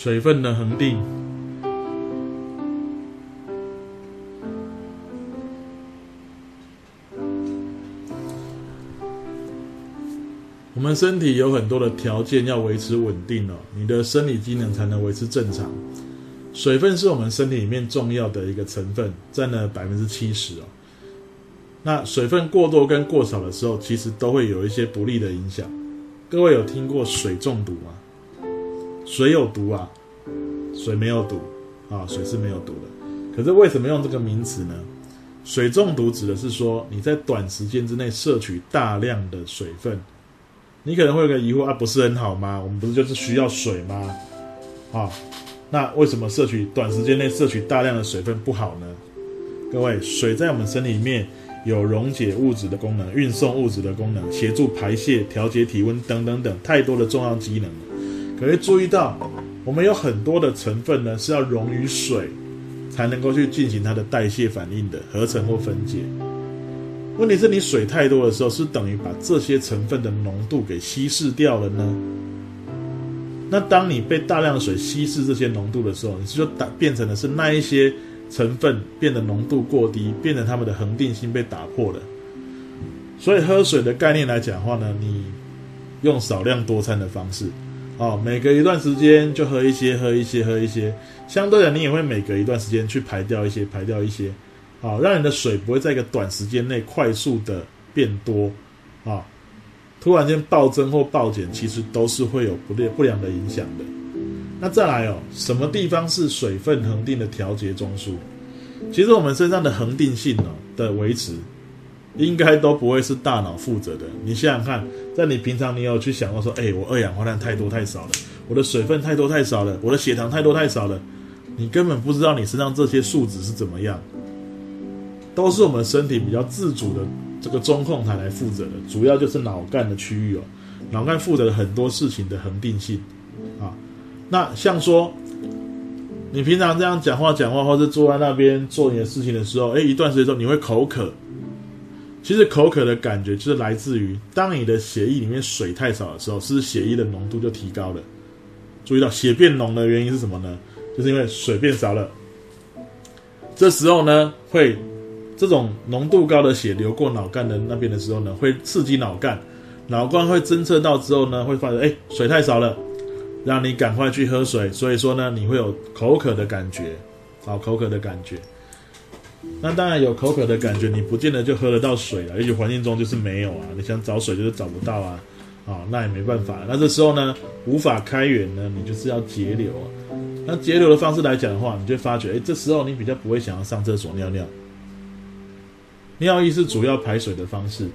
水分的恒定。我们身体有很多的条件要维持稳定哦，你的生理机能才能维持正常。水分是我们身体里面重要的一个成分，占了百分之七十哦。那水分过多跟过少的时候，其实都会有一些不利的影响。各位有听过水中毒吗？水有毒啊，水没有毒啊，水是没有毒的。可是为什么用这个名词呢？水中毒指的是说你在短时间之内摄取大量的水分。你可能会有个疑惑啊，不是很好吗？我们不是就是需要水吗？啊，那为什么摄取短时间内摄取大量的水分不好呢？各位，水在我们身体里面有溶解物质的功能、运送物质的功能、协助排泄、调节体温等等等，太多的重要机能了。可以注意到，我们有很多的成分呢是要溶于水，才能够去进行它的代谢反应的合成或分解。问题是你水太多的时候，是等于把这些成分的浓度给稀释掉了呢？那当你被大量水稀释这些浓度的时候，你就打变成的是那一些成分变得浓度过低，变成它们的恒定性被打破了。所以喝水的概念来讲的话呢，你用少量多餐的方式，哦，每隔一段时间就喝一些，喝一些，喝一些，相对的你也会每隔一段时间去排掉一些，排掉一些。好，让你的水不会在一个短时间内快速的变多，啊，突然间暴增或暴减，其实都是会有不良不良的影响的。那再来哦，什么地方是水分恒定的调节中枢？其实我们身上的恒定性哦的维持，应该都不会是大脑负责的。你想想看，在你平常你有去想过说，哎，我二氧化碳太多太少了，我的水分太多太少了，我的血糖太多太少了，你根本不知道你身上这些数值是怎么样。都是我们身体比较自主的这个中控台来负责的，主要就是脑干的区域哦。脑干负责很多事情的恒定性啊。那像说，你平常这样讲话讲话，或者坐在那边做你的事情的时候，哎，一段时间之后你会口渴。其实口渴的感觉就是来自于当你的血液里面水太少的时候，是血液的浓度就提高了。注意到血变浓的原因是什么呢？就是因为水变少了。这时候呢，会。这种浓度高的血流过脑干的那边的时候呢，会刺激脑干，脑干会侦测到之后呢，会发现哎水太少了，让你赶快去喝水。所以说呢，你会有口渴的感觉，好口渴的感觉。那当然有口渴的感觉，你不见得就喝得到水了，也许环境中就是没有啊，你想找水就是找不到啊，啊那也没办法。那这时候呢，无法开源呢，你就是要节流啊。那节流的方式来讲的话，你就发觉哎，这时候你比较不会想要上厕所尿尿。尿液是主要排水的方式，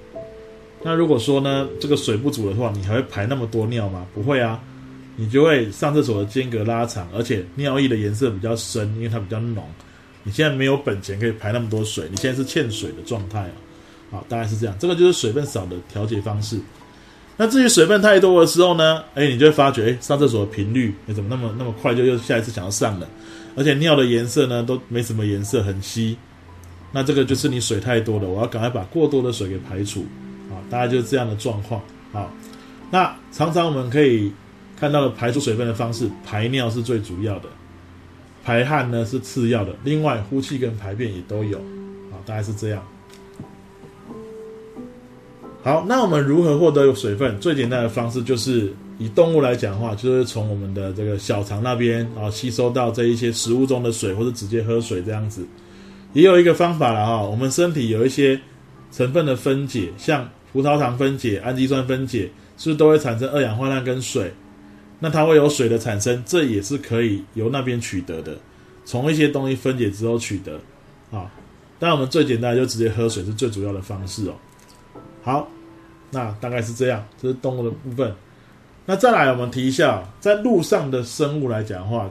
那如果说呢，这个水不足的话，你还会排那么多尿吗？不会啊，你就会上厕所的间隔拉长，而且尿液的颜色比较深，因为它比较浓。你现在没有本钱可以排那么多水，你现在是欠水的状态啊，好，大概是这样。这个就是水分少的调节方式。那至于水分太多的时候呢，哎，你就会发觉，哎，上厕所的频率，你怎么那么那么快就又下一次想要上了？而且尿的颜色呢，都没什么颜色，很稀。那这个就是你水太多了，我要赶快把过多的水给排除，啊，大概就是这样的状况。好，那常常我们可以看到的排出水分的方式，排尿是最主要的，排汗呢是次要的，另外呼气跟排便也都有，啊，大概是这样。好，那我们如何获得水分？最简单的方式就是以动物来讲的话，就是从我们的这个小肠那边啊吸收到这一些食物中的水，或者直接喝水这样子。也有一个方法了哈，我们身体有一些成分的分解，像葡萄糖分解、氨基酸分解，是不是都会产生二氧化碳跟水？那它会有水的产生，这也是可以由那边取得的，从一些东西分解之后取得啊。但我们最简单就直接喝水是最主要的方式哦。好，那大概是这样，这是动物的部分。那再来我们提一下，在路上的生物来讲的话，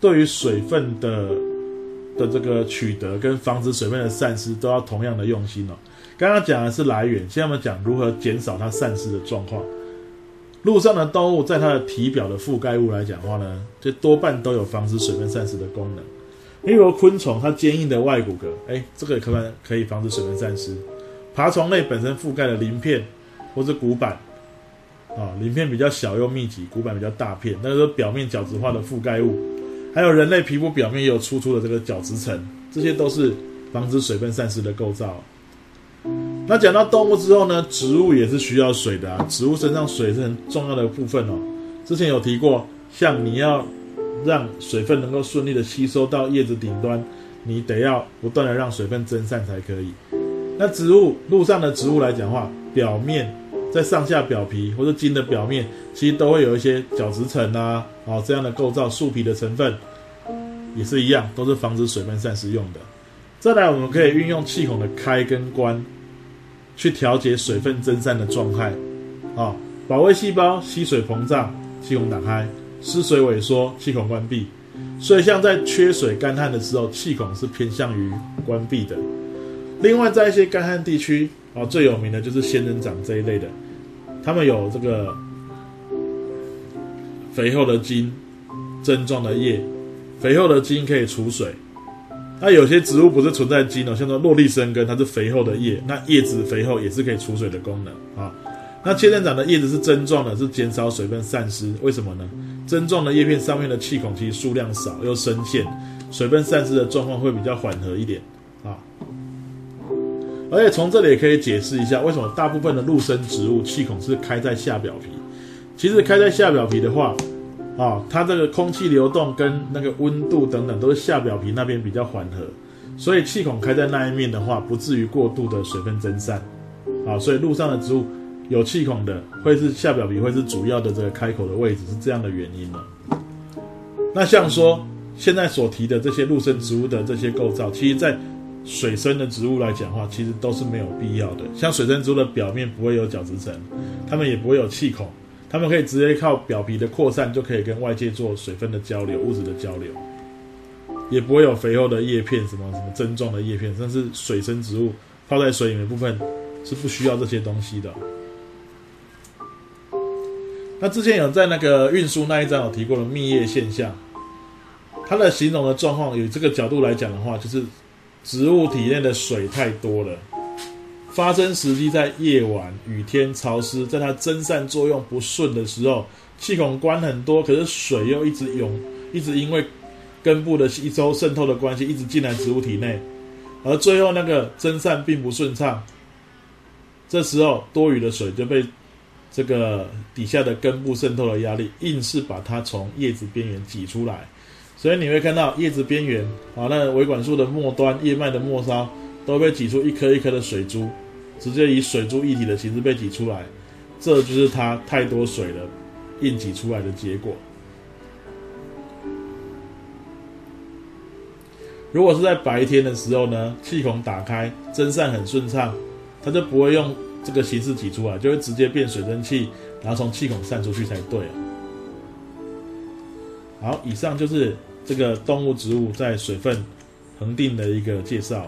对于水分的。的这个取得跟防止水分的散失都要同样的用心哦。刚刚讲的是来源，现在我们讲如何减少它散失的状况。路上的动物在它的体表的覆盖物来讲的话呢，这多半都有防止水分散失的功能。例如昆虫，它坚硬的外骨骼，哎，这个可能可以防止水分散失。爬虫类本身覆盖的鳞片或者骨板，啊，鳞片比较小又密集，骨板比较大片，那个表面角质化的覆盖物，还有人类皮肤表面也有粗粗的这个角质层，这些都是防止水分散失的构造。那讲到动物之后呢，植物也是需要水的啊，植物身上水是很重要的部分哦。之前有提过，像你要让水分能够顺利的吸收到叶子顶端，你得要不断的让水分蒸散才可以。那植物路上的植物来讲话，表面。在上下表皮或者茎的表面，其实都会有一些角质层啊，哦这样的构造，树皮的成分也是一样，都是防止水分散失用的。再来，我们可以运用气孔的开跟关，去调节水分蒸散的状态。啊，保卫细胞吸水膨胀，气孔打开；失水萎缩，气孔关闭。所以，像在缺水干旱的时候，气孔是偏向于关闭的。另外，在一些干旱地区。哦，最有名的就是仙人掌这一类的，它们有这个肥厚的茎、针状的叶，肥厚的茎可以储水。那有些植物不是存在茎哦，像做落地生根，它是肥厚的叶，那叶子肥厚也是可以储水的功能啊。那仙人掌的叶子是针状的，是减少水分散失。为什么呢？针状的叶片上面的气孔其实数量少又深陷，水分散失的状况会比较缓和一点啊。而且从这里也可以解释一下，为什么大部分的陆生植物气孔是开在下表皮。其实开在下表皮的话，啊，它这个空气流动跟那个温度等等都是下表皮那边比较缓和，所以气孔开在那一面的话，不至于过度的水分蒸散。啊，所以路上的植物有气孔的，会是下表皮会是主要的这个开口的位置，是这样的原因呢。那像说现在所提的这些陆生植物的这些构造，其实在水生的植物来讲话，其实都是没有必要的。像水生植物的表面不会有角质层，它们也不会有气孔，它们可以直接靠表皮的扩散就可以跟外界做水分的交流、物质的交流，也不会有肥厚的叶片、什么什么针状的叶片。但是水生植物泡在水里面部分是不需要这些东西的。那之前有在那个运输那一章有提过的蜜叶现象，它的形容的状况，以这个角度来讲的话，就是。植物体内的水太多了，发生时机在夜晚、雨天、潮湿，在它蒸散作用不顺的时候，气孔关很多，可是水又一直涌，一直因为根部的吸收渗透的关系，一直进来植物体内，而最后那个蒸散并不顺畅，这时候多余的水就被这个底下的根部渗透的压力，硬是把它从叶子边缘挤出来。所以你会看到叶子边缘啊，那维管束的末端、叶脉的末梢都被挤出一颗一颗的水珠，直接以水珠一体的形式被挤出来，这就是它太多水了，硬挤出来的结果。如果是在白天的时候呢，气孔打开，蒸散很顺畅，它就不会用这个形式挤出来，就会直接变水蒸气，然后从气孔散出去才对啊。好，以上就是。这个动物植物在水分恒定的一个介绍。